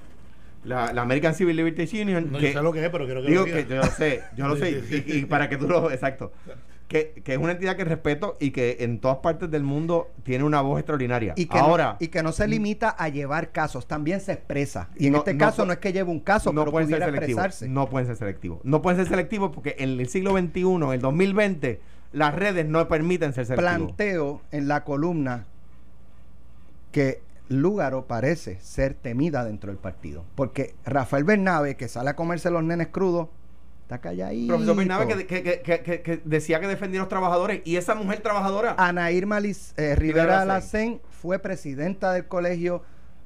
La, la American Civil Liberties Union. No, que- yo sé lo que es, pero quiero que digo lo que diga. yo lo sé, yo lo sé. Y, y para que tú lo. Exacto. Que, que es una entidad que respeto y que en todas partes del mundo tiene una voz extraordinaria. Y que, Ahora. no, y que no se limita a llevar casos, también se expresa. Y en No- este no caso no es que lleve un caso, no pero pueden ser selectivos. expresarse. No pueden ser selectivos. No pueden ser selectivos porque en el siglo XXI, el 2020, las redes no permiten ser selectivos. planteo en la columna que Lúgaro parece ser temida dentro del partido. Porque Rafael Bernabe, que sale a comerse los nenes crudos, está calladito. Profesor Bernabe que, que- decía que defendía a los trabajadores y esa mujer trabajadora. Ana Irma Liz- eh, Rivera Rivera Lacén. Lacén fue presidenta del Colegio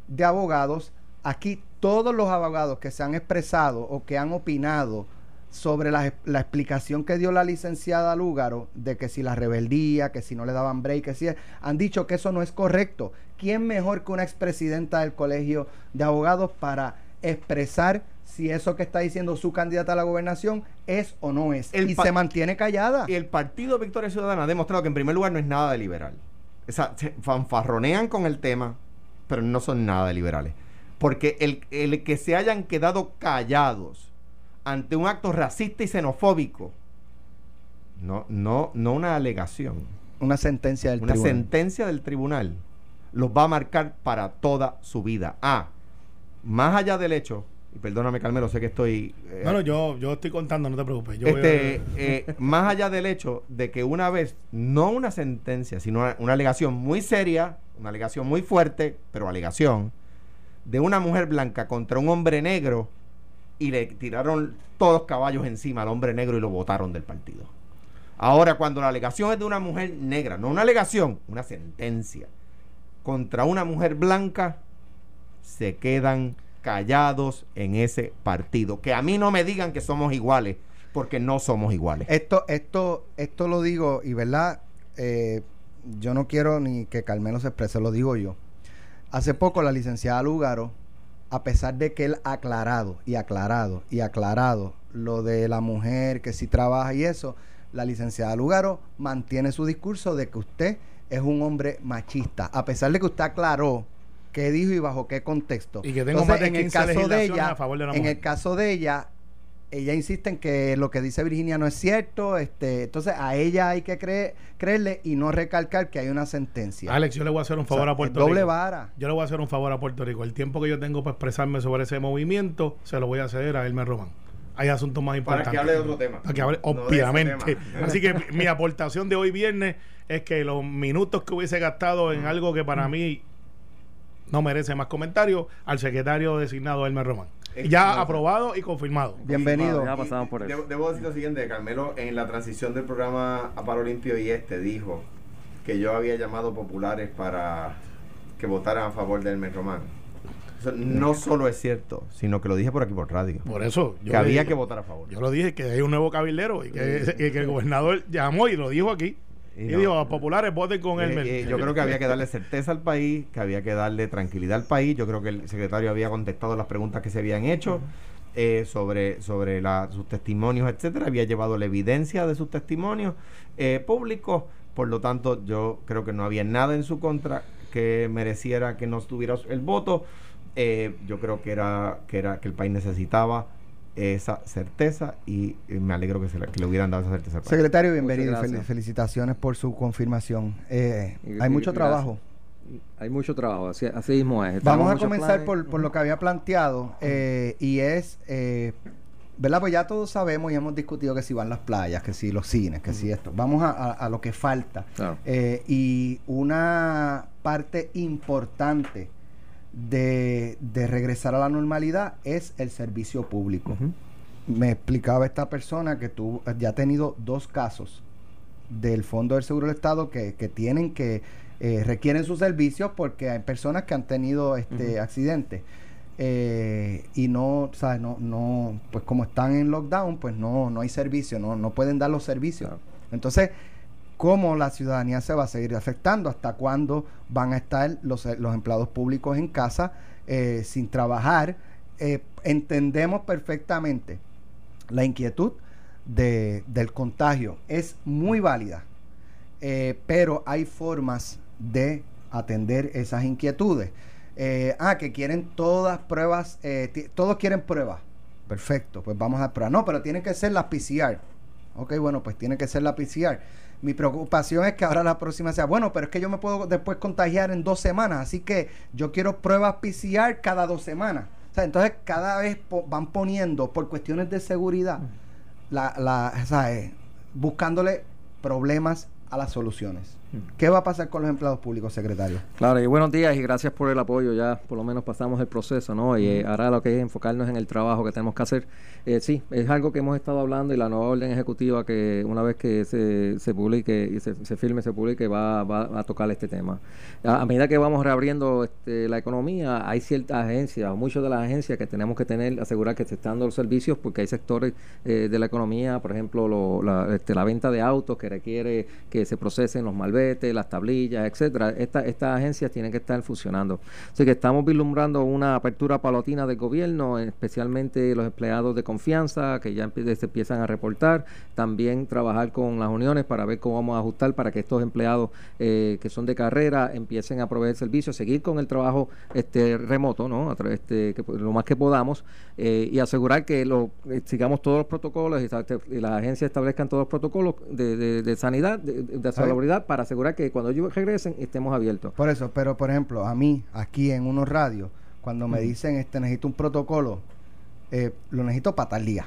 de Abogados. Aquí todos los abogados que se han expresado o que han opinado sobre la, la explicación que dio la licenciada Lúgaro de que si la rebeldía, que si no le daban break, que si han dicho que eso no es correcto. ¿Quién mejor que una expresidenta del Colegio de Abogados para expresar si eso que está diciendo su candidata a la gobernación es o no es? El y se mantiene callada. Y el Partido Victoria Ciudadana ha demostrado que en primer lugar no es nada de liberal. O sea, se fanfarronean con el tema, pero no son nada de liberales. Porque el, el que se hayan quedado callados ante un acto racista y xenofóbico, no, no, no una alegación, Una sentencia del una tribunal. sentencia del tribunal, los va a marcar para toda su vida. Ah, más allá del hecho, y perdóname Carmelo, sé que estoy... eh, No, no, yo, yo estoy contando, no te preocupes. Yo voy este, a- eh, más allá del hecho de que una vez, no una sentencia, sino una, una alegación muy seria, una alegación muy fuerte, pero alegación, de una mujer blanca contra un hombre negro y le tiraron todos los caballos encima al hombre negro y lo botaron del partido. Ahora, cuando la alegación es de una mujer negra, no una alegación, una sentencia, contra una mujer blanca, se quedan callados en ese partido. Que a mí no me digan que somos iguales, porque no somos iguales. Esto, esto, esto lo digo, y verdad, eh, yo no quiero ni que Carmelo se exprese, lo digo yo. Hace poco la licenciada Lugaro, a pesar de que él aclarado y aclarado y aclarado lo de la mujer que sí trabaja y eso, la licenciada Lugaro mantiene su discurso de que usted es un hombre machista, a pesar de que usted aclaró qué dijo y bajo qué contexto. Y que tengo más de en el 15 caso de ella, a favor de la en mujer. el caso de ella, ella insiste en que lo que dice Virginia no es cierto, este, entonces a ella hay que creer, creerle y no recalcar que hay una sentencia. Alex, yo le voy a hacer un favor O sea, a Puerto es doble Rico. vara. Yo le voy a hacer un favor a Puerto Rico. El tiempo que yo tengo para expresarme sobre ese movimiento, se lo voy a ceder a Elmer Román. Hay asuntos más Para importantes. que hable de otro tema. Para que hable, obviamente. Así que mi, mi aportación de hoy viernes es que los minutos que hubiese gastado en algo que para mí no merece más comentarios, al secretario designado Elmer Román. Es Ya aprobado y confirmado. Bienvenido. Ya pasamos por eso. Debo, decir lo siguiente, Carmelo en la transición del programa a Paro Limpio y este dijo que yo había llamado populares para que votaran a favor del Metromán. Eso no solo es cierto, sino que lo dije por aquí por radio. Por eso yo que había dije- que votar a favor. Yo lo dije que hay un nuevo cabildero y que, y que el gobernador llamó y lo dijo aquí. Y Y, no. dijo, los populares voten con Eh, Elmer. eh, yo creo que había que darle certeza al país, que había que darle tranquilidad al país. Yo creo que el secretario había contestado las preguntas que se habían hecho eh, sobre, sobre la- sus testimonios, etcétera. Había llevado la evidencia de sus testimonios eh, públicos. Por lo tanto, yo creo que no había nada en su contra que mereciera que no estuviera el voto. Eh, yo creo que era, que era que el país necesitaba esa certeza y eh, me alegro que, se que le hubieran dado esa certeza. Secretario, bienvenido. Fel- felicitaciones por su confirmación. Eh, hay mucho trabajo. Hay mucho trabajo, así, así mismo es. Vamos a comenzar por, por lo que había planteado eh, y es, eh, ¿verdad? Pues ya todos sabemos y hemos discutido que si van las playas, que si los cines, que si esto. Vamos a, a- a lo que falta. Claro. Eh, y una parte importante de, de regresar a la normalidad es el servicio público. Me explicaba esta persona que tú ya ha tenido dos casos del Fondo del Seguro del Estado que, que tienen que eh, requieren sus servicios porque hay personas que han tenido este accidentes eh, y no, ¿sabes? No, no, pues como están en lockdown, pues no, no hay servicio, no, no pueden dar los servicios. Claro. Entonces, ¿cómo la ciudadanía se va a seguir afectando? ¿Hasta cuándo van a estar los, los empleados públicos en casa eh, sin trabajar? Eh, entendemos perfectamente la inquietud de- del contagio. Es muy válida, eh, pero hay formas de atender esas inquietudes. Eh, ah, que quieren todas pruebas, eh, todos quieren pruebas. Perfecto, pues vamos a pruebas. No, pero tienen que ser las PCR. Ok, bueno, pues tiene que ser la PCR. Mi preocupación es que ahora la próxima sea, bueno, pero es que yo me puedo después contagiar en dos semanas, así que yo quiero pruebas PCR cada dos semanas. O sea, entonces cada vez po- van poniendo por cuestiones de seguridad, la, la, ¿sabes? buscándole problemas a las soluciones. ¿Qué va a pasar con los empleados públicos, secretario? Claro, y buenos días y gracias por el apoyo. Ya por lo menos pasamos el proceso, ¿no? Y eh, ahora lo que es enfocarnos en el trabajo que tenemos que hacer. Eh, sí, es algo que hemos estado hablando y la nueva orden ejecutiva que una vez que se, se publique y se, se firme, se publique, va, va a tocar este tema. A, a medida que vamos reabriendo este, la economía, hay ciertas agencias, muchas de las agencias que tenemos que tener, asegurar que se están dando los servicios porque hay sectores eh, de la economía, por ejemplo, lo- la, este, la venta de autos que requiere que se procesen los las tablillas, etcétera. Esta- estas agencias tienen que estar funcionando. Así que estamos vislumbrando una apertura palatina del gobierno, especialmente los empleados de confianza que ya se empiezan a reportar. También trabajar con las uniones para ver cómo vamos a ajustar para que estos empleados eh, que son de carrera empiecen a proveer servicios, seguir con el trabajo este remoto, ¿no? A tra- este, que, lo más que podamos eh, y asegurar que lo, eh, sigamos todos los protocolos y, sa- te- y las agencias establezcan todos los protocolos de, de- de sanidad, de, de salubridad, para asegurar que cuando ellos regresen estemos abiertos. Por eso, pero por ejemplo, a mí, aquí en unos radios, cuando me dicen, este, necesito un protocolo, eh, lo necesito para tal día.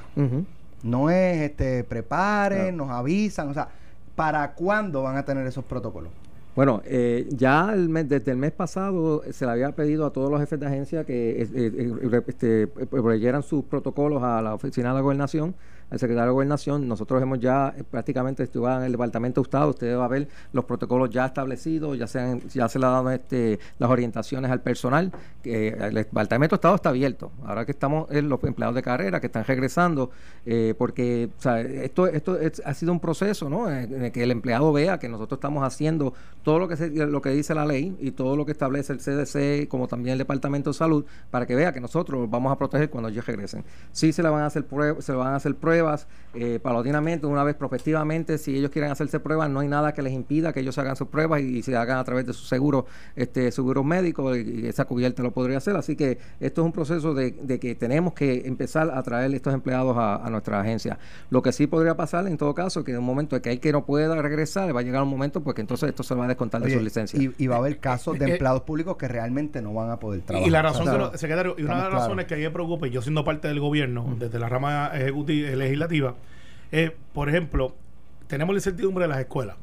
No es, este, preparen, Claro. nos avisan, o sea, ¿para cuándo van a tener esos protocolos? Bueno, eh, ya el mes- desde el mes pasado se le había pedido a todos los jefes de agencia que eh, eh, eh, este, proveyeran sus protocolos a la oficina de la gobernación, al secretario de gobernación. Nosotros hemos ya eh, prácticamente estuvo en el departamento de Estado, usted va a ver los protocolos ya establecidos, ya se, han- ya se le han dado este, las orientaciones al personal. el departamento de Estado está abierto. Ahora que estamos en los empleados de carrera que están regresando, eh, porque o sea, esto, esto es- ha sido un proceso, ¿no? En el que el empleado vea que nosotros estamos haciendo todo lo que se, lo que dice la ley y todo lo que establece el CDC como también el Departamento de Salud para que vea que nosotros vamos a proteger cuando ellos regresen. Sí se le van a hacer pruebas, se le van a hacer pruebas eh, paulatinamente, una vez prospectivamente, si ellos quieren hacerse pruebas, no hay nada que les impida que ellos hagan sus pruebas y, se hagan a través de su seguro, este seguro médico y, esa cubierta lo podría hacer. Así que esto es un proceso de, que tenemos que empezar a traer estos empleados a, nuestra agencia. Lo que sí podría pasar en todo caso, que en un momento de que hay que no pueda regresar, va a llegar un momento porque entonces esto se va a descontar de su licencia. Y, va a haber casos de eh, empleados públicos que realmente no van a poder trabajar. Y la razón, secretario, y una de las razones que a mí me preocupa, y yo siendo parte del gobierno, desde la rama ejecutiva, legislativa, es, por ejemplo, tenemos la incertidumbre de las escuelas.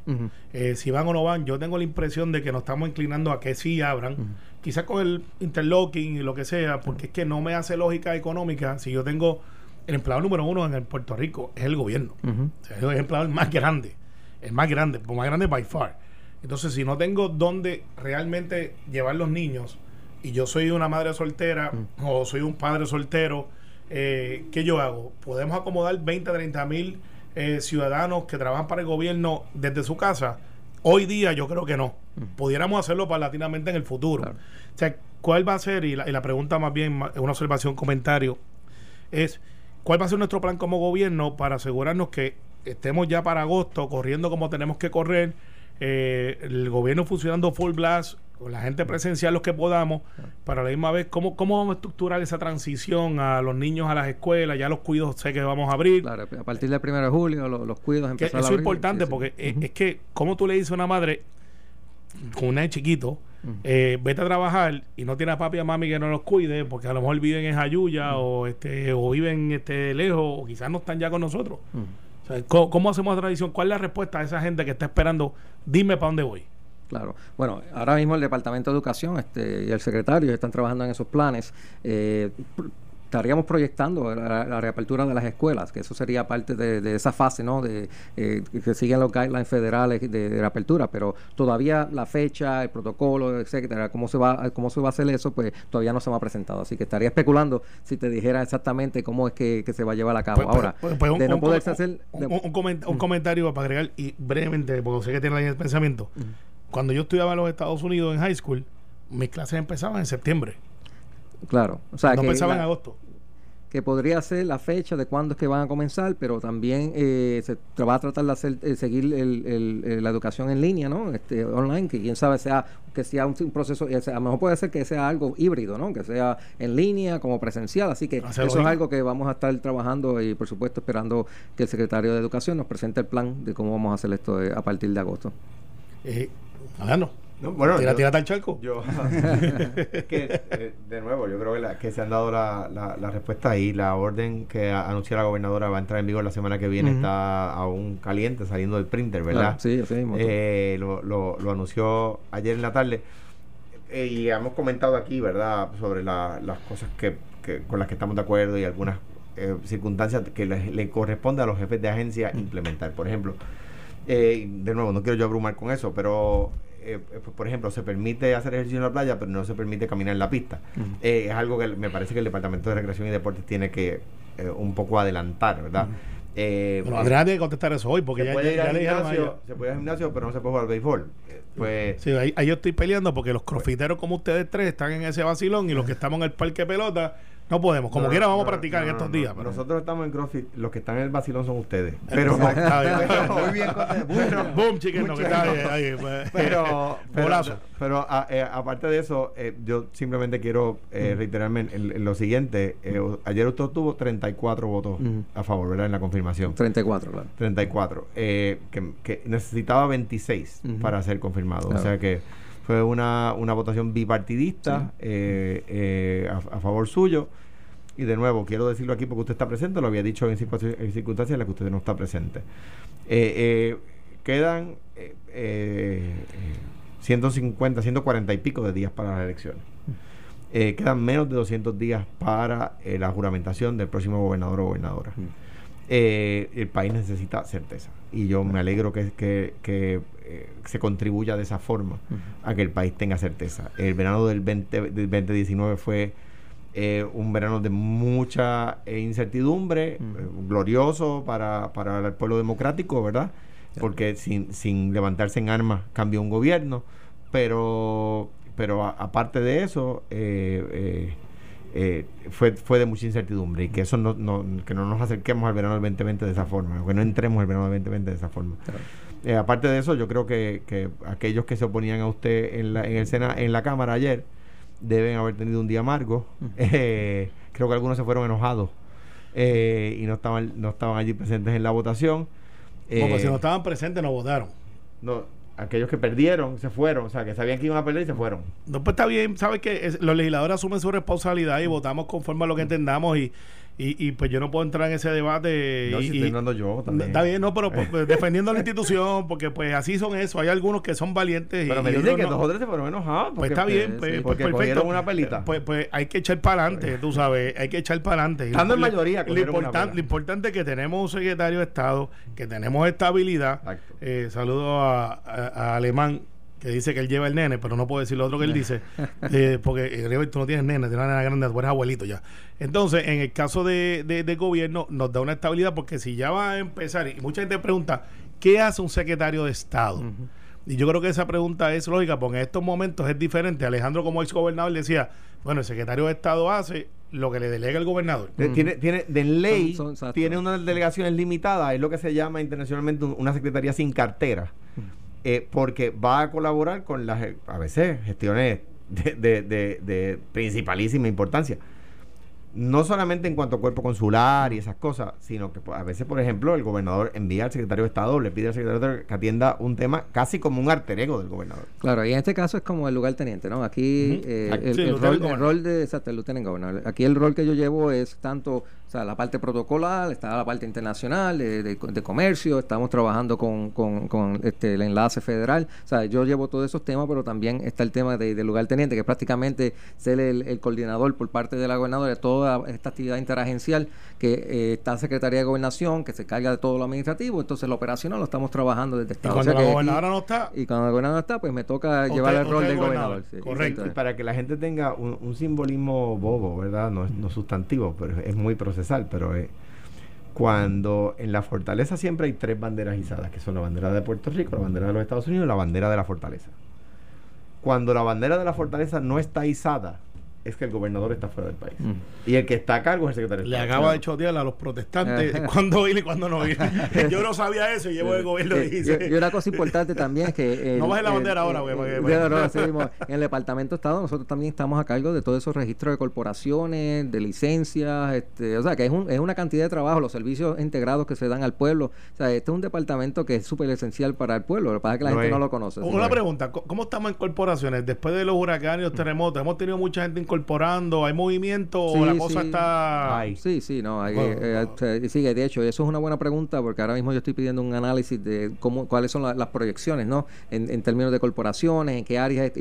Eh, si van o no van, yo tengo la impresión de que nos estamos inclinando a que sí abran. Quizás con el interlocking y lo que sea, porque es que no me hace lógica económica si yo tengo el empleado número uno en el Puerto Rico, es el gobierno. es el empleado más grande, el más grande, el más grande by far. Entonces, si no tengo dónde realmente llevar los niños, y yo soy una madre soltera o soy un padre soltero, eh, ¿qué yo hago? ¿Podemos acomodar 20, 30 mil eh, ciudadanos que trabajan para el gobierno desde su casa? Hoy día yo creo que no. Pudiéramos hacerlo paulatinamente en el futuro. O sea, ¿cuál va a ser? Y la, y la pregunta más bien, una observación, comentario, es ¿cuál va a ser nuestro plan como gobierno para asegurarnos que estemos ya para agosto corriendo como tenemos que correr? Eh, el gobierno funcionando full blast, con la gente presencial los que podamos, para la misma vez, ¿cómo, ¿cómo vamos a estructurar esa transición a los niños a las escuelas? Ya los cuidos sé que vamos a abrir. Claro, a partir del 1 de julio los, cuidos empiezan a Eso es importante porque es, que, como tú le dices a una madre con una de chiquito, eh, vete a trabajar y no tiene a papi y a mami que no los cuide, porque a lo mejor viven en Jayuya o este o viven este lejos o quizás no están ya con nosotros. ¿cómo, hacemos la tradición? ¿Cuál es la respuesta a esa gente que está esperando? Dime para dónde voy. Claro. Bueno, ahora mismo el Departamento de Educación este, y el secretario están trabajando en esos planes. Eh, estaríamos proyectando la, reapertura de las escuelas, que eso sería parte de, esa fase, ¿no? De eh, que siguen los guidelines federales de, reapertura, pero todavía la fecha, el protocolo, etcétera, cómo se va, cómo se va a hacer eso, pues todavía no se me ha presentado. Así que estaría especulando si te dijera exactamente cómo es que, se va a llevar a cabo. Pues, pues, Ahora, pues, un, de no poderse hacer, un, comentario para agregar y brevemente, porque sé que tiene la línea de pensamiento. Cuando yo estudiaba en los Estados Unidos en high school, mis clases empezaban en septiembre. Claro. O sea, no pensaba en agosto. Que podría ser la fecha de cuándo es que van a comenzar, pero también eh, se va a tratar de hacer, eh, seguir la educación en línea, ¿no? Este, online, que quién sabe sea que sea un, proceso, a lo mejor puede ser que sea algo híbrido, ¿no? Que sea en línea, como presencial. Así que eso es algo que vamos a estar trabajando y, por supuesto, esperando que el secretario de Educación nos presente el plan de cómo vamos a hacer esto eh, a partir de agosto. Eh, no. No, bueno, tira, tira charco. Yo, que, eh, de nuevo, yo creo que, que se han dado la, la, respuesta ahí. La orden que anunció la gobernadora va a entrar en vigor la semana que viene. Está aún caliente, saliendo del printer, ¿verdad? sí, sí eh, lo, lo, lo, anunció ayer en la tarde. Eh, y hemos comentado aquí, ¿verdad?, sobre las cosas que, que, con las que estamos de acuerdo y algunas eh, circunstancias que le, corresponde a los jefes de agencia implementar. Por ejemplo, de nuevo, no quiero yo abrumar con eso, pero eh, eh, por ejemplo, se permite hacer ejercicio en la playa, pero no se permite caminar en la pista. Eh, es algo que me parece que el Departamento de Recreación y Deportes tiene que un poco adelantar, ¿verdad? bueno, Adrián tiene que contestar eso hoy, porque se ya, puede ir al gimnasio, se puede ir al gimnasio, pero no se puede jugar al béisbol. Pues, sí, ahí, yo estoy peleando porque los crofiteros como ustedes tres están en ese vacilón y los que estamos en el parque pelota no podemos, como quiera vamos a practicar en estos días. Nosotros estamos en CrossFit, los que están en el vacilón son ustedes. Pero, muy bien, boom, chicken, no, que está ahí, pues. pero, pero, eh, aparte de eso, eh, yo simplemente quiero eh, reiterarme en, lo siguiente. ayer usted tuvo 34 votos a favor, ¿verdad? En la confirmación. 34, claro. 34. que, que necesitaba 26 para ser confirmado. O sea que fue una, una votación bipartidista eh, eh, a, favor suyo. Y de nuevo, quiero decirlo aquí porque usted está presente, lo había dicho en, circunstancias en las que usted no está presente. Eh, quedan 150, 140 y pico de días para las elecciones. quedan menos de 200 días para la juramentación del próximo gobernador o gobernadora. el país necesita certeza. Y yo me alegro que, que eh, se contribuya de esa forma a que el país tenga certeza. El verano del, 20, 2019 fue eh, un verano de mucha eh, incertidumbre, glorioso para, para, el pueblo democrático, ¿verdad? porque sin, sin levantarse en armas cambió un gobierno, pero, pero aparte de eso, eh, eh, eh, fue, fue de mucha incertidumbre y que eso no, no, que no nos acerquemos al verano del 2020 de esa forma, que no entremos al verano del 2020 de esa forma. Aparte de eso, yo creo que, que, aquellos que se oponían a usted en, la, en el Sena, en la Cámara ayer deben haber tenido un día amargo. creo que algunos se fueron enojados y no estaban, no estaban allí presentes en la votación. Porque si no estaban presentes no votaron. No, aquellos que perdieron se fueron, o sea, que sabían que iban a perder y se fueron. No, pues está bien, sabes que los legisladores asumen su responsabilidad y votamos conforme a lo que entendamos y y, y pues yo no puedo entrar en ese debate. No, y, si estoy yo también. Está bien, no, pero pues, pues, defendiendo la institución, porque pues así son eso. Hay algunos que son valientes. Pero me dicen que dos o tres se fueron enojados. pues está bien, pues, pues perfecto. una pelita. Pues, pues hay que echar para adelante, tú sabes, hay que echar para adelante. Estando en mayoría, lo, importante, lo importante es que tenemos un secretario de Estado, que tenemos estabilidad. Eh, saludo a, a Alemán que dice que él lleva el nene, pero no puedo decir lo otro que él dice, eh, porque eh, tú no tienes nene, tienes una nena grande, tú eres abuelito ya. Entonces, en el caso de, de, gobierno, nos da una estabilidad, porque si ya va a empezar, y mucha gente pregunta, ¿qué hace un secretario de Estado? Y yo creo que esa pregunta es lógica, porque en estos momentos es diferente. Alejandro, como ex gobernador, decía, bueno, el secretario de Estado hace lo que le delega el gobernador. Tiene, tiene, de ley, tiene unas delegaciones limitadas, es lo que se llama internacionalmente una secretaría sin cartera. Eh, porque va a colaborar con las, a veces, gestiones de, de, de, de principalísima importancia no solamente en cuanto a cuerpo consular y esas cosas, sino que pues, a veces, por ejemplo, el gobernador envía al secretario de Estado, le pide al secretario de Estado que atienda un tema casi como un alter ego del gobernador. Claro, y en este caso es como el lugar teniente, ¿no? Aquí eh, el, rol, de exacto, el lieutenant governor. Aquí el rol que yo llevo es tanto o sea, la parte protocolar, está la parte internacional, de, comercio, estamos trabajando con, con, este, el enlace federal. O sea, yo llevo todos esos temas, pero también está el tema del lugar teniente, que es prácticamente ser el, coordinador por parte de la gobernadora de toda esta actividad interagencial, que eh, está Secretaría de Gobernación, que se carga de todo lo administrativo, entonces lo operacional lo estamos trabajando desde Estado. Y cuando la gobernadora no está. Y cuando la gobernadora no está, pues me toca llevar el rol de gobernador. Correcto. Y para que la gente tenga un, simbolismo bobo, ¿verdad? No, no sustantivo, pero es muy procesado pero eh, cuando en la fortaleza siempre hay tres banderas izadas, que son la bandera de Puerto Rico, la bandera de los Estados Unidos y la bandera de la fortaleza. Cuando la bandera de la fortaleza no está izada, es que el gobernador está fuera del país. Y el que está a cargo es el secretario Le acaba de chotear a los protestantes cuando ir y cuando no ir. Yo no sabía eso y llevo el gobierno y dice. Y, una cosa importante también es que. no bajes la bandera ahora, güey. en el Departamento de Estado nosotros también estamos a cargo de todos esos registros de corporaciones, de licencias, este, o sea, que es, un, es una cantidad de trabajo, los servicios integrados que se dan al pueblo. O sea, este es un departamento que es súper esencial para el pueblo. Lo que pasa es que la gente no lo conoce. Una pregunta: ¿cómo estamos en corporaciones? Después de los huracanes y los terremotos, hemos tenido mucha gente incorporada incorporando? ¿Hay movimiento o la cosa está...? Sí, sí, no. Hay, eh, eh, sí, de hecho, eso es una buena pregunta porque ahora mismo yo estoy pidiendo un análisis de cómo cuáles son las proyecciones, ¿no? En, términos de corporaciones, en qué áreas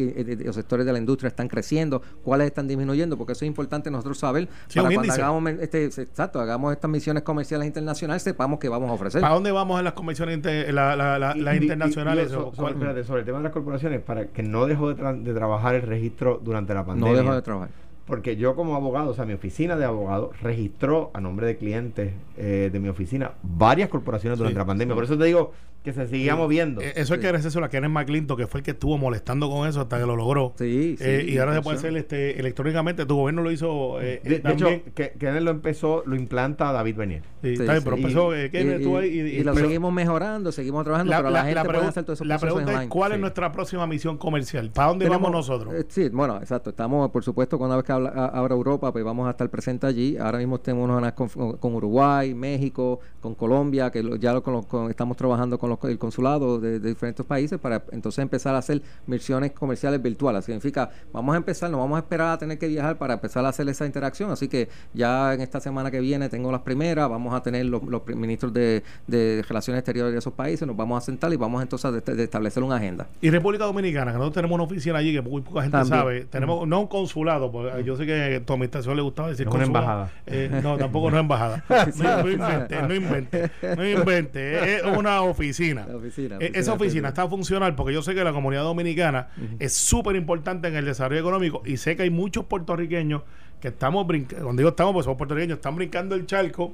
los sectores de la industria están creciendo, cuáles están disminuyendo, porque eso es importante nosotros saber para cuando hagamos, este, exacto, hagamos estas misiones comerciales internacionales, sepamos qué vamos a ofrecer. ¿Para dónde vamos en las comisiones las internacionales? sobre, el tema de las corporaciones, para que no dejó de, de trabajar el registro durante la pandemia. No dejó de trabajar porque yo como abogado, o sea, mi oficina de abogado registró a nombre de clientes eh, de mi oficina varias corporaciones durante la pandemia. Por eso te digo, que se seguía moviendo. Eh, eso es que eso a Kenneth McClinton, que fue el que estuvo molestando con eso hsta que lo logró. Sí, eh, y ahora se puede hacer este, electrónicamente. Tu gobierno lo hizo. Eh, de, hecho, que, Kenneth lo empezó, lo implanta David Benier. Sí, está bien, pero empezó Kenneth, y, ahí. Y, lo seguimos mejorando, seguimos trabajando, pero la, gente puede hacer todo eso. La pregunta es: ¿cuál es nuestra próxima misión comercial? ¿Para dónde vamos nosotros? sí, bueno, exacto. Estamos, por supuesto, cuando vez que abra Europa, pues vamos a estar presentes allí. Ahora mismo tenemos unas con, con Uruguay, México, con Colombia, que ya lo, con, estamos trabajando con los, el consulado de, diferentes países para entonces empezar a hacer misiones comerciales virtuales. Significa, vamos a empezar, no vamos a esperar a tener que viajar para empezar a hacer esa interacción. Así que ya en esta semana que viene tengo las primeras, vamos a tener los, ministros de, Relaciones Exteriores de esos países, nos vamos a sentar y vamos entonces a establecer una agenda. Y República Dominicana, que nosotros tenemos una oficina allí que muy poca gente sabe, tenemos no un consulado, porque yo sé que a tu administración le gustaba decir una embajada. Eh, no, tampoco una embajada. no, invente, no invente, no invente, es una oficina. Oficina. E-, esa oficina está funcional porque yo sé que la comunidad dominicana es súper importante en el desarrollo económico y sé que hay muchos puertorriqueños que estamos brincando, cuando digo estamos, pues somos puertorriqueños, están brincando el charco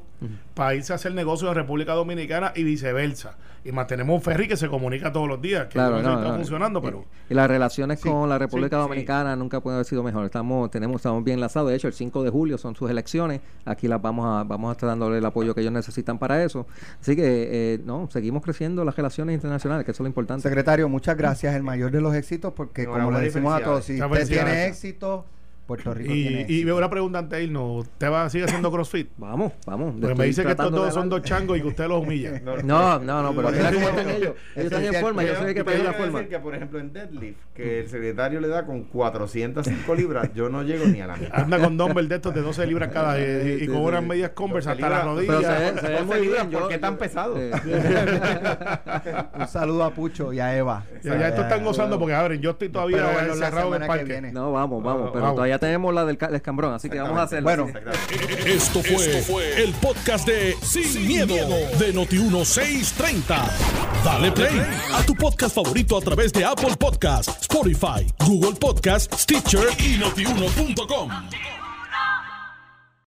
para irse a hacer negocios en República Dominicana y viceversa. Y mantenemos un ferry que se comunica todos los días, que Claro, no, no, está no. funcionando, Y- pero Y, las relaciones Sí, con la República sí, sí. Dominicana nunca pueden haber sido mejor. Estamos, tenemos, estamos bien enlazados. De hecho, el 5 de julio son sus elecciones. Aquí las vamos a, vamos a estar dándole el apoyo que ellos necesitan para eso. Así que, eh, no, seguimos creciendo las relaciones internacionales, que eso es lo importante. Secretario, muchas gracias. El mayor de los éxitos, porque como le decimos a todos, si usted tiene éxito, Puerto Rico y, tiene y veo una pregunta antes de irnos, ¿usted va a seguir haciendo CrossFit? Vamos, vamos. Porque me dice que estos dos son dos changos y que usted los humilla. No, no, no, pero mira cómo están ellos. Ellos están es en forma, yo sé que pedir la forma. decir que, por ejemplo, en deadlift, que el secretario le da con 405 libras, yo no llego ni a la mitad. Anda con dumbbell de estos de 12 libras cada y, y, y con unas medias Converse hasta las rodillas. se ve, se ve muy bien. ¿Por qué tan pesado? eh, Un saludo a Pucho y a Eva. Ya, ya estos están gozando porque, a ver, yo estoy todavía en el parque. no, vamos, vamos. Pero Vamos. Todavía tenemos la del ca- el escambrón, así que vamos a hacerlo. Bueno. Esto fue, el podcast de Sin, miedo, de Noti1630. Dale play a tu podcast favorito a través de Apple Podcasts, Spotify, Google Podcasts, Stitcher y notiuno.com.